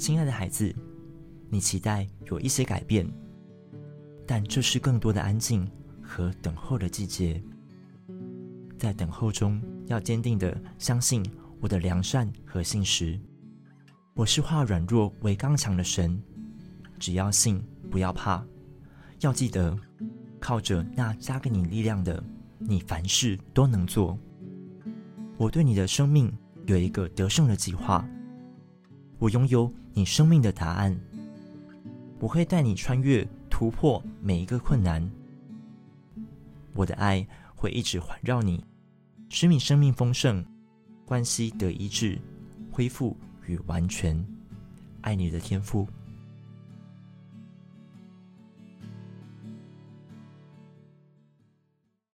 亲爱的孩子，你期待有一些改变，但这是更多的安静和等候的季节。在等候中，要坚定地相信我的良善和信实。我是化软弱为刚强的神，只要信，不要怕。要记得，靠着那加给你力量的，你凡事都能做。我对你的生命有一个得胜的计划。我拥有你生命的答案。我会带你穿越、突破每一个困难。我的爱会一直环绕你，使你生命丰盛，关系得医治，恢复与完全。爱你的天赋。